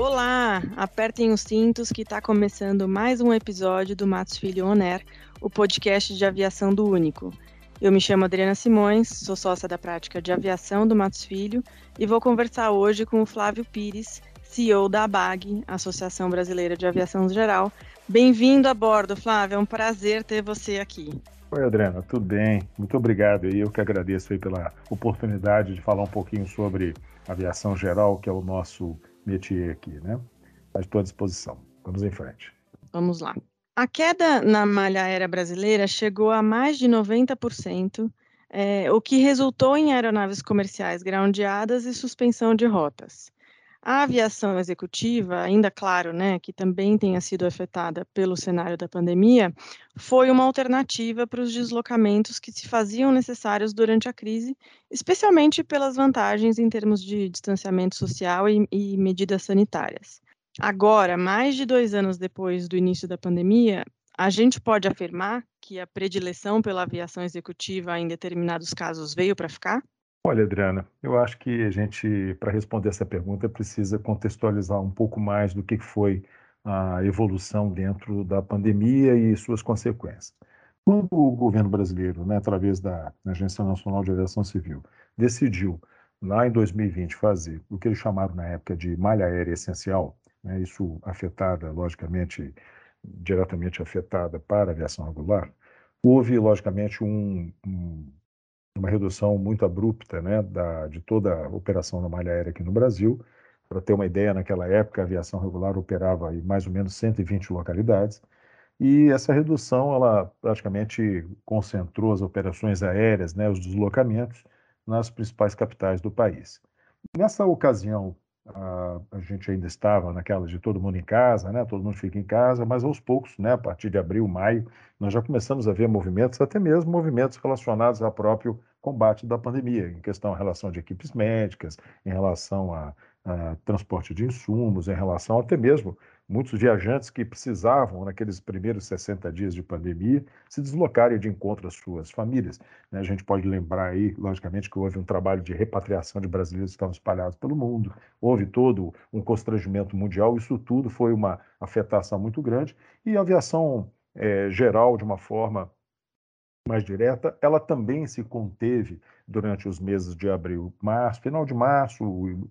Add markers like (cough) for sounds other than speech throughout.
Olá! Apertem os cintos que está começando mais um episódio do Matos Filho On Air, o podcast de aviação do Único. Eu me chamo Adriana Simões, sou sócia da prática de aviação do Matos Filho e vou conversar hoje com o Flávio Pires, CEO da ABAG, Associação Brasileira de Aviação Geral. Bem-vindo a bordo, Flávio, é um prazer ter você aqui. Oi, Adriana, tudo bem? Muito obrigado e eu que agradeço pela oportunidade de falar um pouquinho sobre aviação geral, que é o nosso métier aqui, né? Está à tua disposição. Vamos em frente. Vamos lá. A queda na malha aérea brasileira chegou a mais de 90%, é, o que resultou em aeronaves comerciais groundeadas e suspensão de rotas. A aviação executiva, ainda claro, né, que também tenha sido afetada pelo cenário da pandemia, foi uma alternativa para os deslocamentos que se faziam necessários durante a crise, especialmente pelas vantagens em termos de distanciamento social e, e medidas sanitárias. Agora, mais de dois anos depois do início da pandemia, a gente pode afirmar que a predileção pela aviação executiva em determinados casos veio para ficar? Olha, Adriana, eu acho que a gente, para responder essa pergunta, precisa contextualizar um pouco mais do que foi a evolução dentro da pandemia e suas consequências. Quando o governo brasileiro, né, através da Agência Nacional de Aviação Civil, decidiu, lá em 2020, fazer o que eles chamaram na época de malha aérea essencial, né, isso afetada, logicamente, diretamente afetada para a aviação regular, houve, logicamente, um, um uma redução muito abrupta né, da, de toda a operação na malha aérea aqui no Brasil. Para ter uma ideia, naquela época a aviação regular operava em mais ou menos 120 localidades e essa redução ela praticamente concentrou as operações aéreas, né, os deslocamentos nas principais capitais do país. Nessa ocasião, a, gente ainda estava naquela de todo mundo em casa, né? Todo mundo fica em casa, mas aos poucos, né? A partir de abril, maio, nós já começamos a ver movimentos, até mesmo movimentos relacionados ao próprio combate da pandemia, em questão em relação de equipes médicas, em relação a, a transporte de insumos, em relação até mesmo muitos viajantes que precisavam, naqueles primeiros 60 dias de pandemia, se deslocarem de encontro às suas famílias. Né? A gente pode lembrar aí, logicamente, que houve um trabalho de repatriação de brasileiros que estavam espalhados pelo mundo, houve todo um constrangimento mundial, isso tudo foi uma afetação muito grande, e a aviação é, geral, de uma forma mais direta, ela também se conteve durante os meses de abril, março, final de março,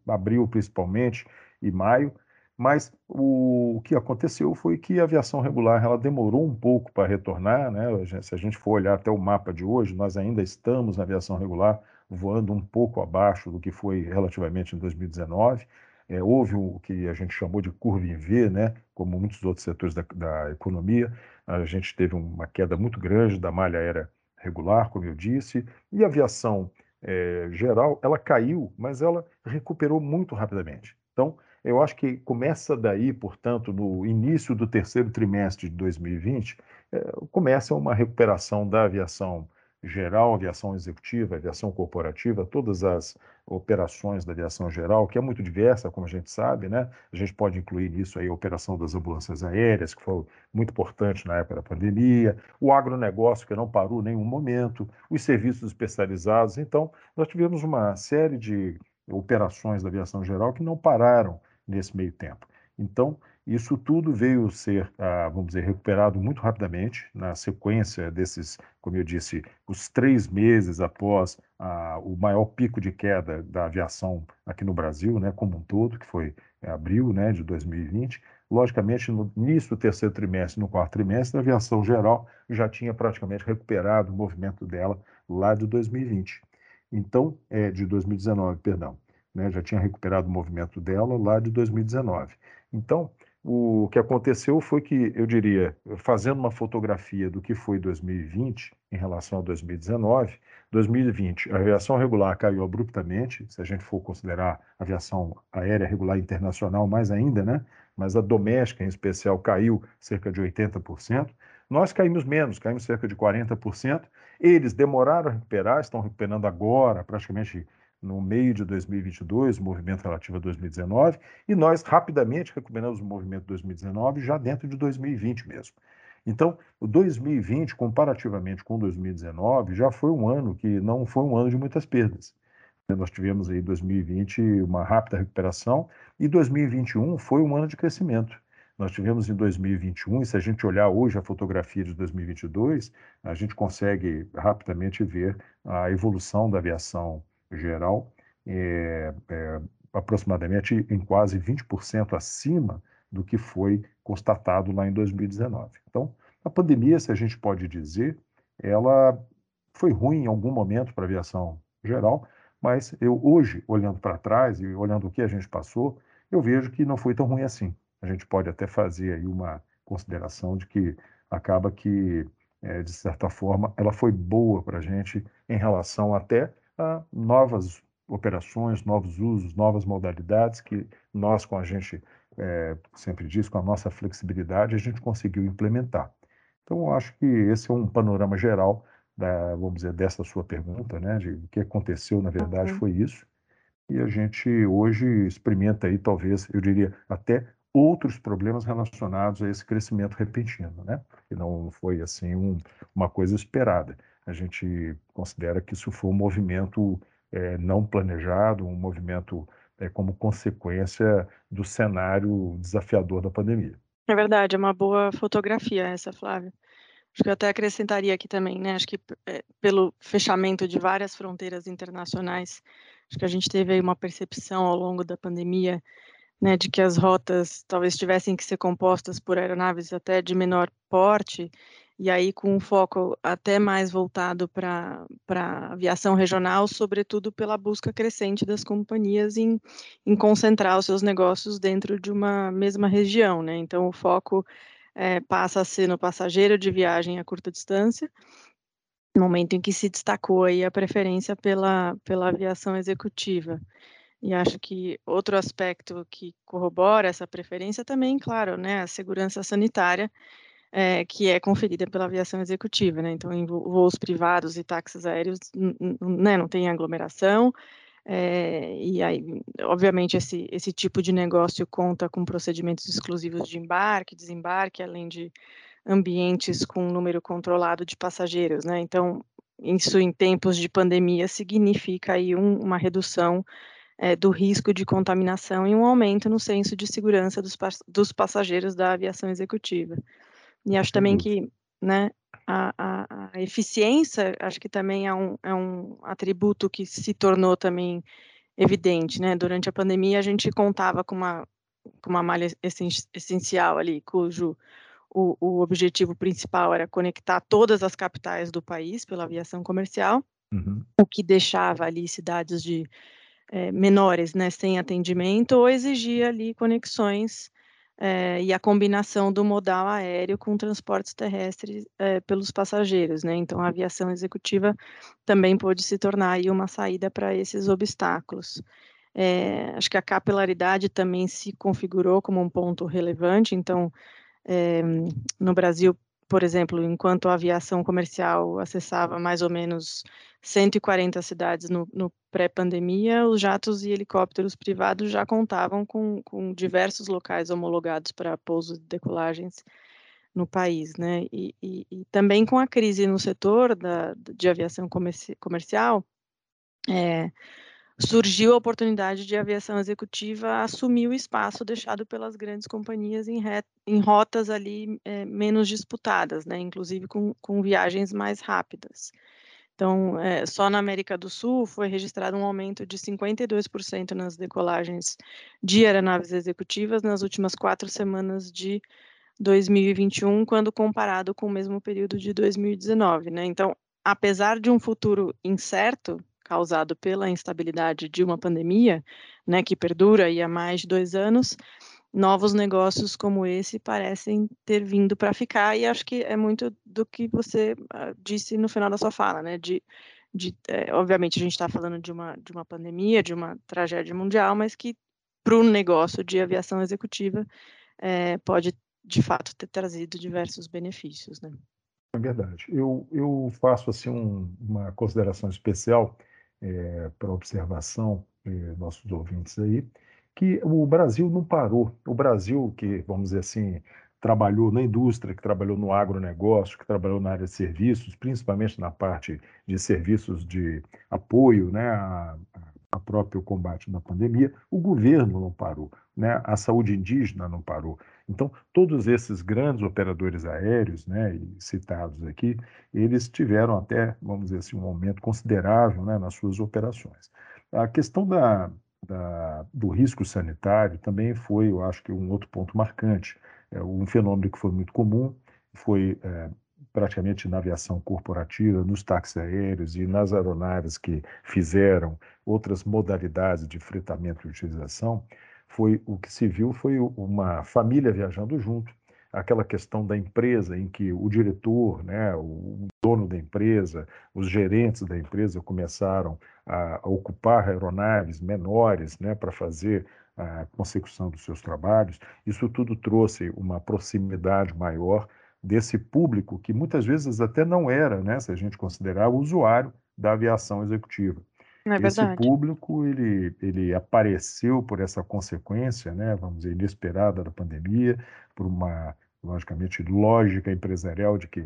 abril principalmente, e maio, mas o, que aconteceu foi que a aviação regular ela demorou um pouco para retornar, né? Se a gente for olhar até o mapa de hoje, nós ainda estamos na aviação regular voando um pouco abaixo do que foi relativamente em 2019. É, houve o que a gente chamou de curva em V, né? Como muitos outros setores da, da economia, a gente teve uma queda muito grande da malha aérea regular, como eu disse, e a aviação é, geral, ela caiu, mas ela recuperou muito rapidamente. Então, eu acho que começa daí, portanto, no início do terceiro trimestre de 2020, é, começa uma recuperação da aviação geral, aviação executiva, aviação corporativa, todas as operações da aviação geral, que é muito diversa, como a gente sabe, né? A gente pode incluir nisso aí a operação das ambulâncias aéreas, que foi muito importante na época da pandemia, o agronegócio, que não parou em nenhum momento, os serviços especializados. Então, nós tivemos uma série de operações da aviação geral que não pararam nesse meio tempo. Então, isso tudo veio ser, ah, vamos dizer, recuperado muito rapidamente na sequência desses, como eu disse, os três meses após ah, o maior pico de queda da aviação aqui no Brasil, né, como um todo, que foi abril né, de 2020. Logicamente, no início do terceiro trimestre, no quarto trimestre, a aviação geral já tinha praticamente recuperado o movimento dela lá de 2020. Então, é, de 2019, perdão né, já tinha recuperado o movimento dela lá de 2019. Então, o que aconteceu foi que, eu diria, fazendo uma fotografia do que foi 2020 em relação a 2019, 2020 a aviação regular caiu abruptamente, se a gente for considerar a aviação aérea regular internacional mais ainda, né? mas a doméstica em especial caiu cerca de 80%. Nós caímos menos, caímos cerca de 40%. Eles demoraram a recuperar, estão recuperando agora, praticamente no meio de 2022, o movimento relativo a 2019, e nós rapidamente recuperamos o movimento 2019 já dentro de 2020 mesmo. Então, o 2020, comparativamente com 2019, já foi um ano que não foi um ano de muitas perdas. Nós tivemos aí 2020 uma rápida recuperação e 2021 foi um ano de crescimento. Nós tivemos em 2021, e se a gente olhar hoje a fotografia de 2022, a gente consegue rapidamente ver a evolução da aviação geral, é, é, aproximadamente em quase 20% acima do que foi constatado lá em 2019. Então, a pandemia, se a gente pode dizer, ela foi ruim em algum momento para a aviação geral, mas eu hoje, olhando para trás e olhando o que a gente passou, eu vejo que não foi tão ruim assim. A gente pode até fazer aí uma consideração de que acaba que, é, de certa forma, ela foi boa para a gente em relação até a novas operações, novos usos, novas modalidades que nós, com a gente, é, sempre diz, com a nossa flexibilidade, a gente conseguiu implementar. Então, acho que esse é um panorama geral da, vamos dizer, dessa sua pergunta, né, de o que aconteceu, na verdade, foi isso. E a gente hoje experimenta aí, talvez, eu diria, até outros problemas relacionados a esse crescimento repentino, né? Que não foi assim um, uma coisa esperada. A gente considera que isso foi um movimento é, não planejado, um movimento é, como consequência do cenário desafiador da pandemia. É verdade, é uma boa fotografia essa, Flávia. Acho que eu até acrescentaria aqui também, né? Acho que é, pelo fechamento de várias fronteiras internacionais, acho que a gente teve aí uma percepção ao longo da pandemia, né, de que as rotas talvez tivessem que ser compostas por aeronaves até de menor porte, e aí com um foco até mais voltado para a aviação regional, sobretudo pela busca crescente das companhias em, em concentrar os seus negócios dentro de uma mesma região, né? Então o foco é, passa a ser no passageiro de viagem a curta distância, momento em que se destacou aí a preferência pela, pela aviação executiva. E acho que outro aspecto que corrobora essa preferência também, claro, né, a segurança sanitária, é, que é conferida pela aviação executiva, né? Então, em voos privados e táxis aéreos, né, não tem aglomeração, é, e aí, obviamente, esse, esse tipo de negócio conta com procedimentos exclusivos de embarque, desembarque, além de ambientes com um número controlado de passageiros, né? Então, isso em tempos de pandemia significa aí um, uma redução é, do risco de contaminação e um aumento no senso de segurança dos, dos passageiros da aviação executiva. E acho também que, né, a, a, a, eficiência, acho que também é um, é um atributo que se tornou também evidente, né? Durante a pandemia, a gente contava com uma, com uma malha essencial ali, cujo o, o objetivo principal era conectar todas as capitais do país pela aviação comercial, uhum. o que deixava ali cidades de é, menores, né, sem atendimento, ou exigia ali conexões é, e a combinação do modal aéreo com transportes terrestres é, pelos passageiros, né? Então, a aviação executiva também pode se tornar aí uma saída para esses obstáculos. É, acho que a capilaridade também se configurou como um ponto relevante. Então, no Brasil, por exemplo, enquanto a aviação comercial acessava mais ou menos 140 cidades no, no pré-pandemia, os jatos e helicópteros privados já contavam com, com diversos locais homologados para pousos e decolagens no país, né? E, e, e, também com a crise no setor da, de aviação comerci comercial, é, surgiu a oportunidade de aviação executiva assumir o espaço deixado pelas grandes companhias em, em rotas ali é, menos disputadas, né, inclusive com, com viagens mais rápidas. Então, é, só na América do Sul foi registrado um aumento de 52% nas decolagens de aeronaves executivas nas últimas quatro semanas de 2021, quando comparado com o mesmo período de 2019. Né? Então, apesar de um futuro incerto, causado pela instabilidade de uma pandemia, né, que perdura há mais de dois anos, novos negócios como esse parecem ter vindo para ficar, e acho que é muito do que você uh, disse no final da sua fala, né, de, de é, obviamente a gente está falando de uma, de uma pandemia, de uma tragédia mundial, mas que para o negócio de aviação executiva é, pode, de fato, ter trazido diversos benefícios, né. É verdade. Eu, eu faço assim um, uma consideração especial é, para observação de nossos ouvintes aí, que o Brasil não parou. O Brasil, que, vamos dizer assim, trabalhou na indústria, que trabalhou no agronegócio, que trabalhou na área de serviços, principalmente na parte de serviços de apoio né, a, a próprio combate da pandemia, o governo não parou, né? a saúde indígena não parou. Então, todos esses grandes operadores aéreos, né, citados aqui, eles tiveram até, vamos dizer assim, um aumento considerável né, nas suas operações. A questão da, da, do risco sanitário também foi, eu acho que, um outro ponto marcante. É um fenômeno que foi muito comum, foi é, praticamente na aviação corporativa, nos táxis aéreos e nas aeronaves que fizeram outras modalidades de fretamento e utilização, foi o que se viu foi uma família viajando junto, aquela questão da empresa em que o diretor, né, o dono da empresa, os gerentes da empresa começaram a, ocupar aeronaves menores, né, para fazer a consecução dos seus trabalhos. Isso tudo trouxe uma proximidade maior desse público que muitas vezes até não era, né, se a gente considerar o usuário da aviação executiva. É Esse público ele, ele apareceu por essa consequência, né, vamos dizer, inesperada da pandemia, por uma, logicamente, lógica empresarial de que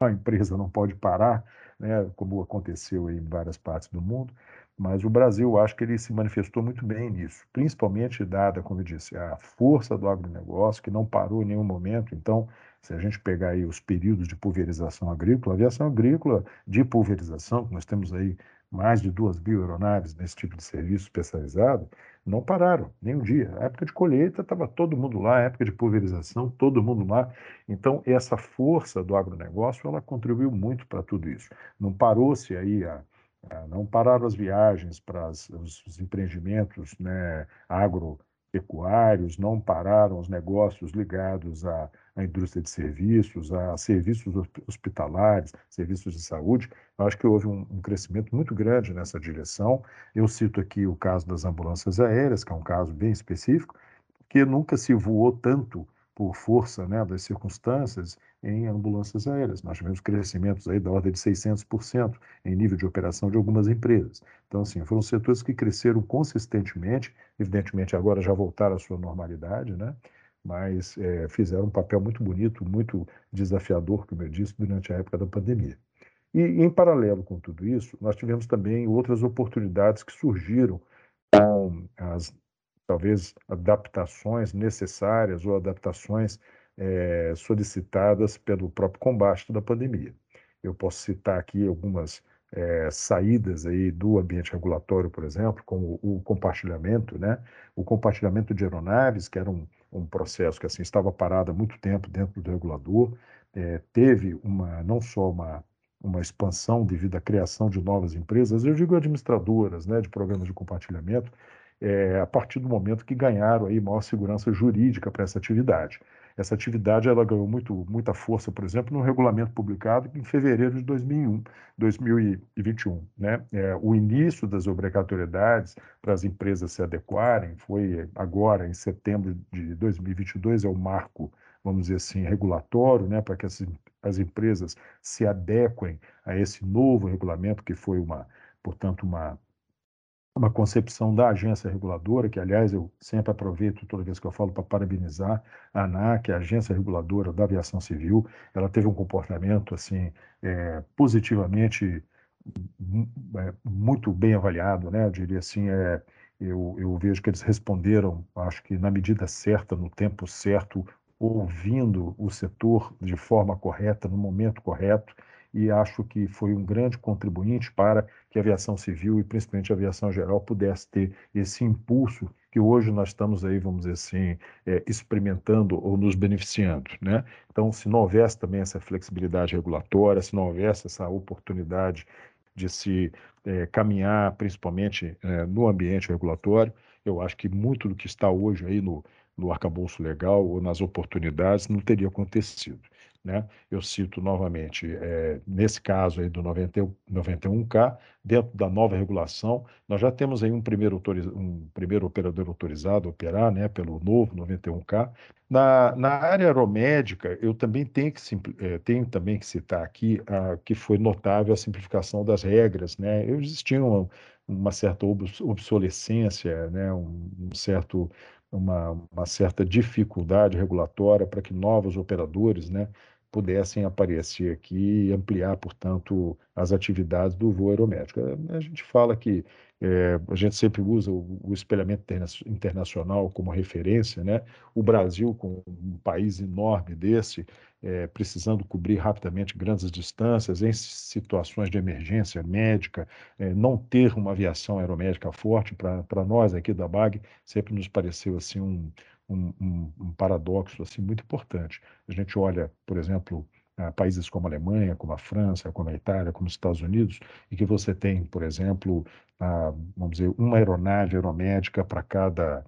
a, (laughs) a empresa não pode parar, né, como aconteceu em várias partes do mundo, mas o Brasil, acho que ele se manifestou muito bem nisso, principalmente dada, como eu disse, a força do agronegócio, que não parou em nenhum momento. Então, se a gente pegar aí os períodos de pulverização agrícola, a aviação agrícola de pulverização, nós temos aí mais de duas mil aeronaves nesse tipo de serviço especializado, não pararam nem um dia. A época de colheita estava todo mundo lá, a época de pulverização, todo mundo lá. Então, essa força do agronegócio, ela contribuiu muito para tudo isso. Não parou-se aí a ah, não pararam as viagens para os, os empreendimentos né, agropecuários, não pararam os negócios ligados à, à, indústria de serviços, a serviços hospitalares, serviços de saúde. Eu acho que houve um, um crescimento muito grande nessa direção. Eu cito aqui o caso das ambulâncias aéreas, que é um caso bem específico, porque nunca se voou tanto por força né, das circunstâncias em ambulâncias aéreas. Nós tivemos crescimentos aí da ordem de 600% em nível de operação de algumas empresas. Então, assim, foram setores que cresceram consistentemente, evidentemente agora já voltaram à sua normalidade, né? mas é, fizeram um papel muito bonito, muito desafiador, como eu disse, durante a época da pandemia. E, em paralelo com tudo isso, nós tivemos também outras oportunidades que surgiram com as talvez adaptações necessárias ou adaptações é, solicitadas pelo próprio combate da pandemia. Eu posso citar aqui algumas é, saídas aí do ambiente regulatório, por exemplo, como o compartilhamento, né? O compartilhamento de aeronaves, que era um, um processo que assim estava parado há muito tempo dentro do regulador, é, teve uma não só uma uma expansão devido à criação de novas empresas, eu digo administradoras, né, de programas de compartilhamento, é, a partir do momento que ganharam aí maior segurança jurídica para essa atividade. Essa atividade ela ganhou muito, muita força, por exemplo, no regulamento publicado em fevereiro de 2001, 2021. Né? É, o início das obrigatoriedades para as empresas se adequarem foi agora, em setembro de 2022, é o marco, vamos dizer assim, regulatório, né, para que as, as empresas se adequem a esse novo regulamento, que foi uma, portanto, uma uma concepção da agência reguladora, que, aliás, eu sempre aproveito toda vez que eu falo para parabenizar a ANAC, a agência reguladora da aviação civil. Ela teve um comportamento assim é, positivamente é, muito bem avaliado, né? Eu diria assim, é, eu, eu vejo que eles responderam, acho que na medida certa, no tempo certo, ouvindo o setor de forma correta, no momento correto e acho que foi um grande contribuinte para que a aviação civil e principalmente a aviação geral pudesse ter esse impulso que hoje nós estamos aí, vamos dizer assim, é, experimentando ou nos beneficiando, né? Então, se não houvesse também essa flexibilidade regulatória, se não houvesse essa oportunidade de se é, caminhar, principalmente é, no ambiente regulatório, eu acho que muito do que está hoje aí no, no arcabouço legal ou nas oportunidades não teria acontecido. Né? Eu cito novamente, é, nesse caso aí do 90, 91K, dentro da nova regulação, nós já temos aí um primeiro, um primeiro operador autorizado a operar, né, pelo novo 91K. Na, na área aeromédica, eu também tenho que, é, tenho também que citar aqui a, que foi notável a simplificação das regras, né? Existia uma, uma certa obsolescência, né, um, um certo uma, uma certa dificuldade regulatória para que novos operadores né, pudessem aparecer aqui e ampliar, portanto, as atividades do voo aeromédico. A gente fala que é, a gente sempre usa o, o espelhamento interna internacional como referência, né? O Brasil, com um país enorme desse, é, precisando cobrir rapidamente grandes distâncias, em situações de emergência médica, é, não ter uma aviação aeromédica forte, para nós aqui da BAG, sempre nos pareceu assim um, um, um, um paradoxo assim muito importante. A gente olha, por exemplo, países como a Alemanha, como a França, como a Itália, como os Estados Unidos, e que você tem, por exemplo, vamos dizer, uma aeronave aeromédica para cada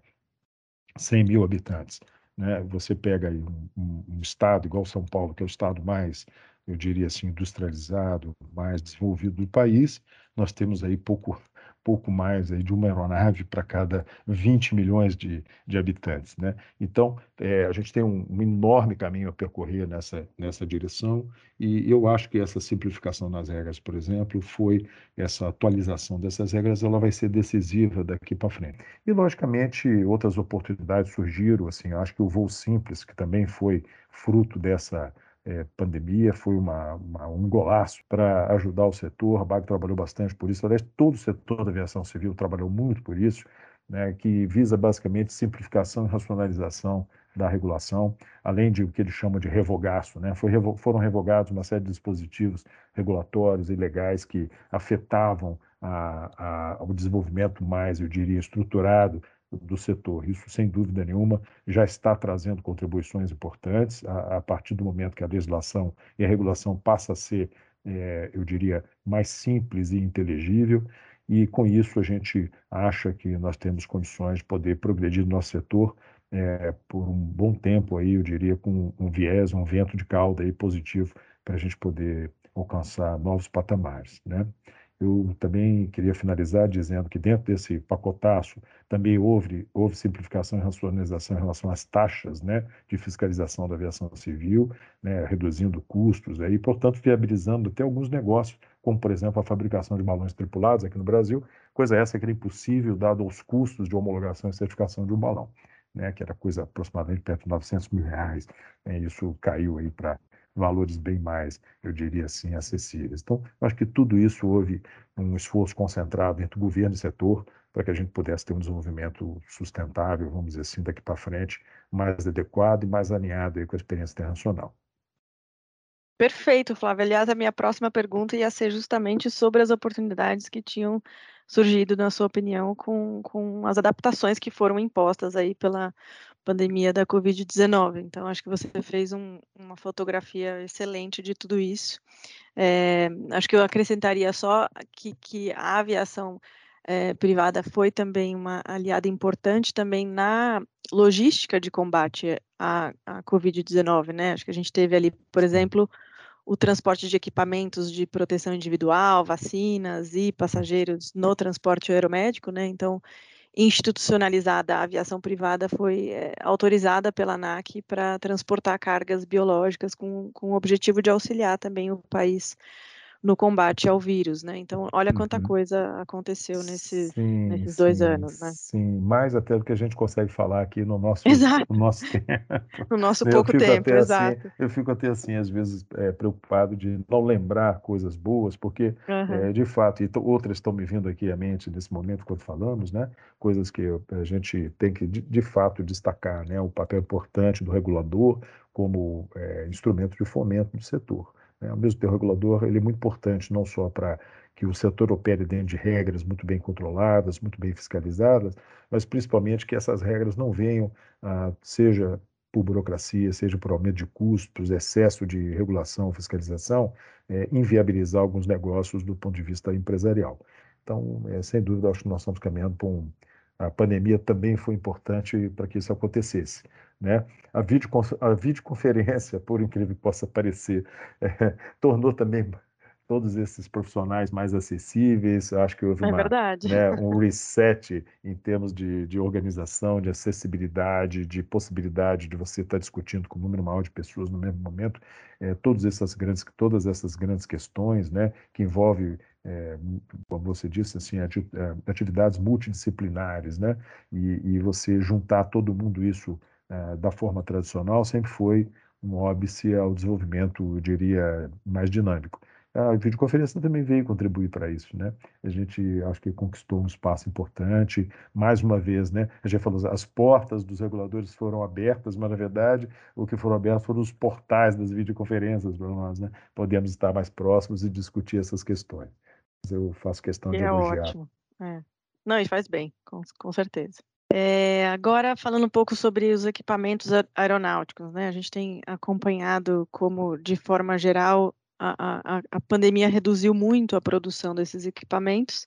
100 mil habitantes. Né? Você pega um, um, um, estado igual São Paulo, que é o estado mais, eu diria assim, industrializado, mais desenvolvido do país, nós temos aí pouco pouco mais aí de uma aeronave para cada 20 milhões de, de habitantes. Né? Então, é, a gente tem um, um, enorme caminho a percorrer nessa, nessa direção, e eu acho que essa simplificação nas regras, por exemplo, foi essa atualização dessas regras, ela vai ser decisiva daqui para frente. E, logicamente, outras oportunidades surgiram, assim, acho que o voo simples, que também foi fruto dessa é, pandemia, foi uma, uma, um golaço para ajudar o setor. A BAG trabalhou bastante por isso. Aliás, todo o setor da aviação civil trabalhou muito por isso, né, que visa basicamente simplificação e racionalização da regulação, além de o que eles chamam de revogaço. Né? Foi, foram revogados uma série de dispositivos regulatórios e legais que afetavam a, a, o desenvolvimento mais, eu diria, estruturado do setor. Isso, sem dúvida nenhuma, já está trazendo contribuições importantes a, a partir do momento que a legislação e a regulação passa a ser, é, eu diria, mais simples e inteligível. E com isso a gente acha que nós temos condições de poder progredir no nosso setor é, por um bom tempo aí, eu diria, com um viés, um vento de cauda aí positivo para a gente poder alcançar novos patamares, né? Eu também queria finalizar dizendo que dentro desse pacotaço também houve, houve simplificação e racionalização em relação às taxas né, de fiscalização da aviação civil, né, reduzindo custos e, portanto, viabilizando até alguns negócios, como, por exemplo, a fabricação de balões tripulados aqui no Brasil, coisa essa que era impossível dado os custos de homologação e certificação de um balão. Né, que era coisa aproximadamente perto de 900 mil reais, né, isso caiu aí para valores bem mais, eu diria assim, acessíveis. Então, eu acho que tudo isso houve um esforço concentrado entre governo e setor para que a gente pudesse ter um desenvolvimento sustentável, vamos dizer assim, daqui para frente, mais adequado e mais alinhado com a experiência internacional. Perfeito, Flávio. Aliás, a minha próxima pergunta ia ser justamente sobre as oportunidades que tinham surgido, na sua opinião, com, com as adaptações que foram impostas aí pela pandemia da Covid-19. Então, acho que você fez um, uma fotografia excelente de tudo isso. É, acho que eu acrescentaria só que, que a aviação é, privada foi também uma aliada importante também na logística de combate à, à Covid-19, né? Acho que a gente teve ali, por exemplo, o transporte de equipamentos de proteção individual, vacinas e passageiros no transporte aeromédico, né? Então, institucionalizada a aviação privada foi é, autorizada pela ANAC para transportar cargas biológicas com, com o objetivo de auxiliar também o país no combate ao vírus, né? Então, olha quanta uhum. coisa aconteceu nesses, sim, nesses dois sim, anos, né? Sim, mais até do que a gente consegue falar aqui no nosso, no nosso (laughs) tempo. No nosso pouco tempo, assim, exato. Assim, eu fico até assim, às vezes, é, preocupado de não lembrar coisas boas, porque, uhum. é, de fato, e outras estão me vindo aqui à mente nesse momento quando falamos, né? Coisas que a gente tem que, de, de fato, destacar, né? O papel importante do regulador como é, instrumento de fomento do setor. Né? O mesmo tempo, regulador ele é muito importante não só para que o setor opere dentro de regras muito bem controladas, muito bem fiscalizadas, mas principalmente que essas regras não venham, ah, seja por burocracia, seja por aumento de custos, excesso de regulação, fiscalização, é, inviabilizar alguns negócios do ponto de vista empresarial. Então, é, sem dúvida, acho que nós estamos caminhando para um. A pandemia também foi importante para que isso acontecesse. Né? A, a videoconferência, por incrível que possa parecer, é, tornou também todos esses profissionais mais acessíveis. Acho que houve é uma, né, (laughs) um reset em termos de, de, organização, de acessibilidade, de possibilidade de você estar discutindo com um número maior de pessoas no mesmo momento. É, todas, essas grandes, todas essas grandes questões né, que envolvem é, como você disse, assim, é, atividades multidisciplinares, né? E, e, você juntar todo mundo isso é, da forma tradicional sempre foi um óbice ao desenvolvimento, eu diria, mais dinâmico. A videoconferência também veio contribuir para isso, né? A gente acho que conquistou um espaço importante. Mais uma vez, né? A gente falou, as portas dos reguladores foram abertas, mas na verdade o que foram abertos foram os portais das videoconferências para nós, né? Podemos estar mais próximos e discutir essas questões. Eu faço questão de é elogiar. Ótimo. É. Não, e faz bem, com, com certeza. É, agora, falando um pouco sobre os equipamentos aeronáuticos, né? A gente tem acompanhado como, de forma geral, a, a, a pandemia reduziu muito a produção desses equipamentos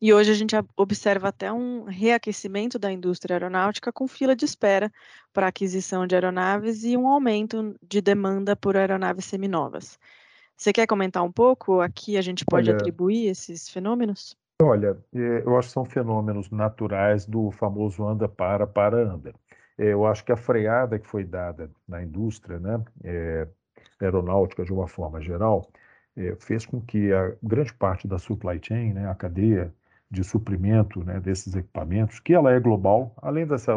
e hoje a gente observa até um reaquecimento da indústria aeronáutica com fila de espera para aquisição de aeronaves e um aumento de demanda por aeronaves seminovas. Você quer comentar um pouco? Aqui a gente pode Olha, atribuir esses fenômenos? Olha, é, eu acho que são fenômenos naturais do famoso anda para para anda. É, eu acho que a freada que foi dada na indústria, né, é, aeronáutica de uma forma geral, é, fez com que a grande parte da supply chain, né, a cadeia de suprimento né, desses equipamentos, que ela é global, além, dessa,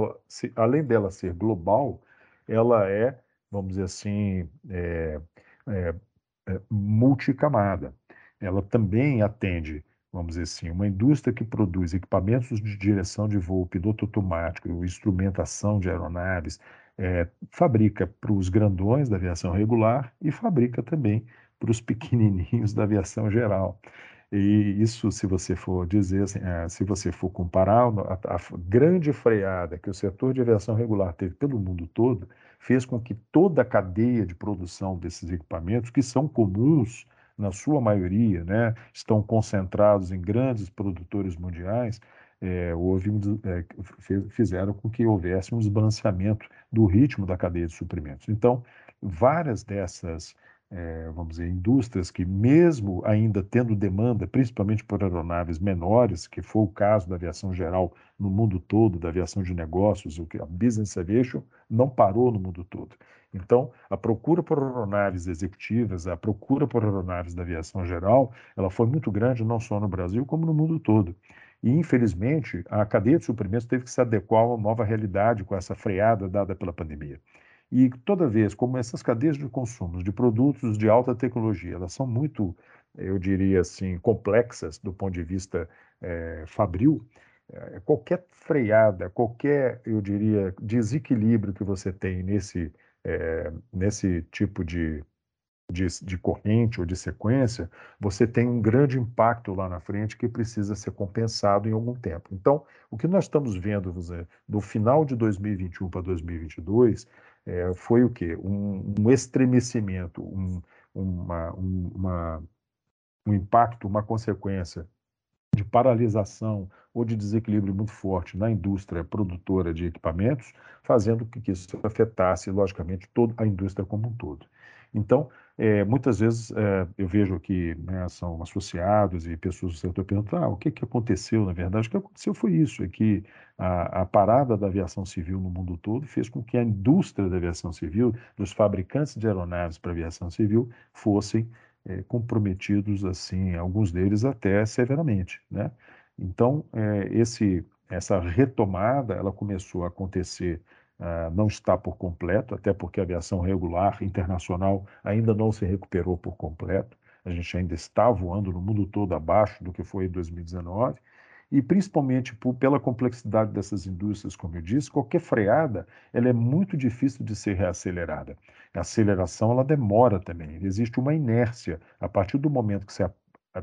além dela ser global, ela é, vamos dizer assim, é, é, é multicamada. Ela também atende, vamos dizer assim, uma indústria que produz equipamentos de direção de voo, piloto automático, instrumentação de aeronaves, é, fabrica para os grandões da aviação regular e fabrica também para os (laughs) pequenininhos da aviação geral. E isso, se você for dizer, assim, é, se você for comparar a, a, grande freada que o setor de aviação regular teve pelo mundo todo, fez com que toda a cadeia de produção desses equipamentos, que são comuns na sua maioria, né, estão concentrados em grandes produtores mundiais, é, houve um, é, fizeram com que houvesse um desbalanceamento do ritmo da cadeia de suprimentos. Então, várias dessas, é, vamos dizer, indústrias que, mesmo ainda tendo demanda, principalmente por aeronaves menores, que foi o caso da aviação geral no mundo todo, da aviação de negócios, o que a business aviation não parou no mundo todo. Então, a procura por aeronaves executivas, a procura por aeronaves da aviação geral, ela foi muito grande não só no Brasil, como no mundo todo. E, infelizmente, a cadeia de suprimentos teve que se adequar a uma nova realidade com essa freada dada pela pandemia. E toda vez, como essas cadeias de consumo de produtos de alta tecnologia, elas são muito, eu diria assim, complexas do ponto de vista é, fabril, é, qualquer freada, qualquer, eu diria, desequilíbrio que você tem nesse, é, nesse tipo de de, de corrente ou de sequência, você tem um grande impacto lá na frente que precisa ser compensado em algum tempo. Então, o que nós estamos vendo do final de 2021 para 2022 é, foi o quê? Um, um estremecimento, um, uma, um, uma, um impacto, uma consequência de paralisação ou de desequilíbrio muito forte na indústria produtora de equipamentos, fazendo com que isso afetasse, logicamente, toda a indústria como um todo. Então, é, muitas vezes é, eu vejo que né, são associados e pessoas do setor perguntam, ah, o que, que aconteceu, na verdade? O que aconteceu foi isso, é que a, a, parada da aviação civil no mundo todo fez com que a indústria da aviação civil, dos fabricantes de aeronaves para aviação civil, fossem é, comprometidos, assim, alguns deles até severamente, né? Então, esse, essa retomada, ela começou a acontecer Uh, não está por completo, até porque a aviação regular internacional ainda não se recuperou por completo. A gente ainda está voando no mundo todo abaixo do que foi em 2019. E principalmente por, pela complexidade dessas indústrias, como eu disse, qualquer freada ela é muito difícil de ser reacelerada. A aceleração ela demora também. Existe uma inércia. A partir do momento que você,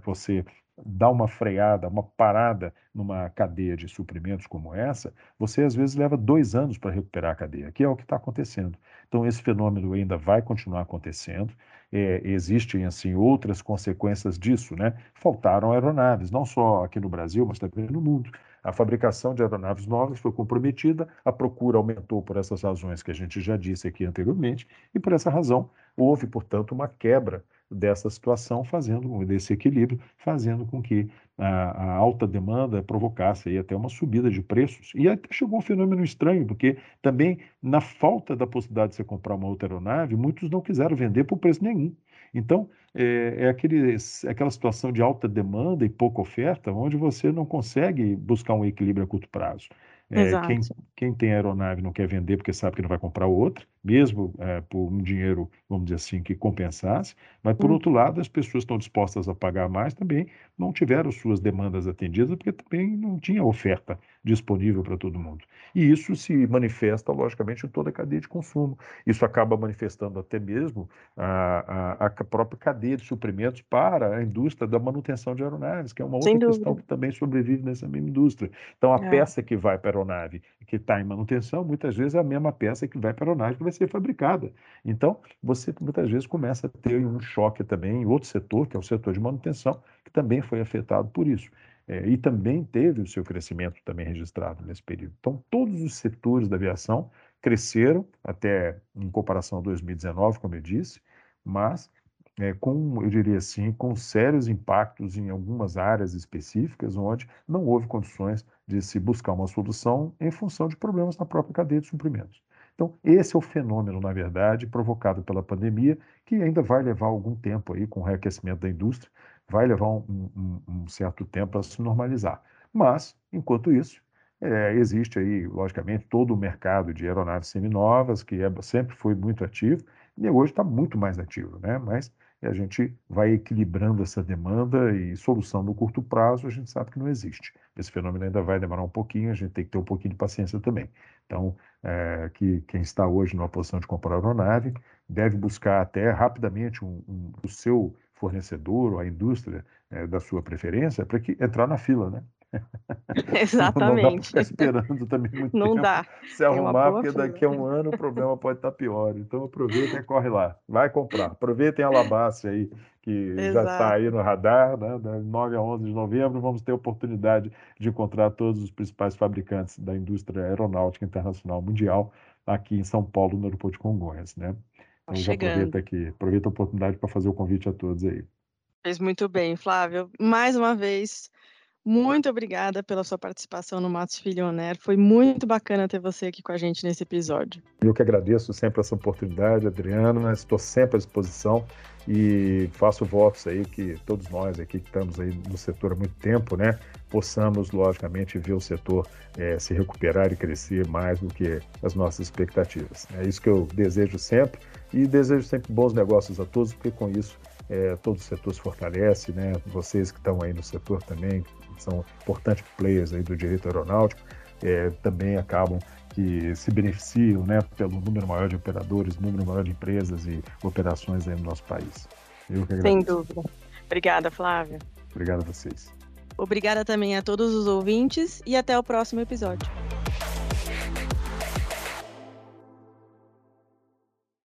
você dá uma freada, uma parada numa cadeia de suprimentos como essa, você às vezes leva dois anos para recuperar a cadeia, que é o que está acontecendo. Então, esse fenômeno ainda vai continuar acontecendo. É, existem, assim, outras consequências disso, né? Faltaram aeronaves, não só aqui no Brasil, mas também no mundo. A fabricação de aeronaves novas foi comprometida, a procura aumentou por essas razões que a gente já disse aqui anteriormente, e por essa razão houve, portanto, uma quebra dessa situação, fazendo desse equilíbrio, fazendo com que a, a, alta demanda provocasse aí até uma subida de preços. E até chegou um fenômeno estranho, porque também, na falta da possibilidade de você comprar uma outra aeronave, muitos não quiseram vender por preço nenhum. Então, é, é, aquele, é aquela situação de alta demanda e pouca oferta, onde você não consegue buscar um equilíbrio a curto prazo. É, quem, quem, tem aeronave não quer vender porque sabe que não vai comprar outra, mesmo é, por um dinheiro, vamos dizer assim, que compensasse, mas, por hum. outro lado, as pessoas estão dispostas a pagar mais também não tiveram suas demandas atendidas, porque também não tinha oferta disponível para todo mundo. E isso se manifesta, logicamente, em toda a cadeia de consumo. Isso acaba manifestando até mesmo a, a, a própria cadeia de suprimentos para a indústria da manutenção de aeronaves, que é uma outra questão que também sobrevive nessa mesma indústria. Então, a é. peça que vai para a aeronave que está em manutenção, muitas vezes é a mesma peça que vai para a aeronave que vai ser fabricada. Então, você muitas vezes começa a ter um choque também em outro setor, que é o setor de manutenção, que também foi afetado por isso. É, e também teve o seu crescimento também registrado nesse período. Então, todos os setores da aviação cresceram até em comparação a 2019, como eu disse, mas é, com, eu diria assim, com sérios impactos em algumas áreas específicas, onde não houve condições de se buscar uma solução em função de problemas na própria cadeia de suprimentos. Então, esse é o fenômeno, na verdade, provocado pela pandemia, que ainda vai levar algum tempo aí com o reaquecimento da indústria, vai levar um, um, um certo tempo para se normalizar. Mas, enquanto isso, é, existe aí, logicamente, todo o mercado de aeronaves seminovas, que é, sempre foi muito ativo, e hoje está muito mais ativo, né? Mas a gente vai equilibrando essa demanda e solução no curto prazo a gente sabe que não existe. Esse fenômeno ainda vai demorar um pouquinho, a gente tem que ter um pouquinho de paciência também. Então, é, que quem está hoje numa posição de comprar aeronave deve buscar até rapidamente um, um, o seu fornecedor ou a indústria é, da sua preferência para que entrar na fila, né? (laughs) (laughs) Exatamente. Não dá ficar esperando também muito Não tempo dá. se arrumar, porque fila. daqui a um ano o (laughs) problema pode estar pior. Então aproveitem e corre lá. Vai comprar. Aproveitem a Labasse aí, que Exato. já está aí no radar, né? Da 9 a 11 de novembro, vamos ter a oportunidade de encontrar todos os principais fabricantes da indústria aeronáutica internacional mundial aqui em São Paulo, no aeroporto de Congonhas, né? Então já aproveita aqui, aproveita a oportunidade para fazer o convite a todos aí. Fez muito bem, Flávio. Mais uma vez, muito obrigada pela sua participação no Matos Filho Oner. Foi muito bacana ter você aqui com a gente nesse episódio. Eu que agradeço sempre essa oportunidade, Adriana. Estou sempre à disposição e faço votos aí que todos nós aqui que estamos aí no setor há muito tempo, né, possamos logicamente ver o setor é, se recuperar e crescer mais do que as nossas expectativas. É isso que eu desejo sempre e desejo sempre bons negócios a todos, porque com isso é, todo o setor se fortalece, né? Vocês que estão aí no setor também, são importantes players aí do direito aeronáutico, é, também acabam que se beneficiam, né, pelo número maior de operadores, número maior de empresas e operações aí no nosso país. Sem dúvida. Obrigada, Flávia. Obrigado a vocês. Obrigada também a todos os ouvintes e até o próximo episódio.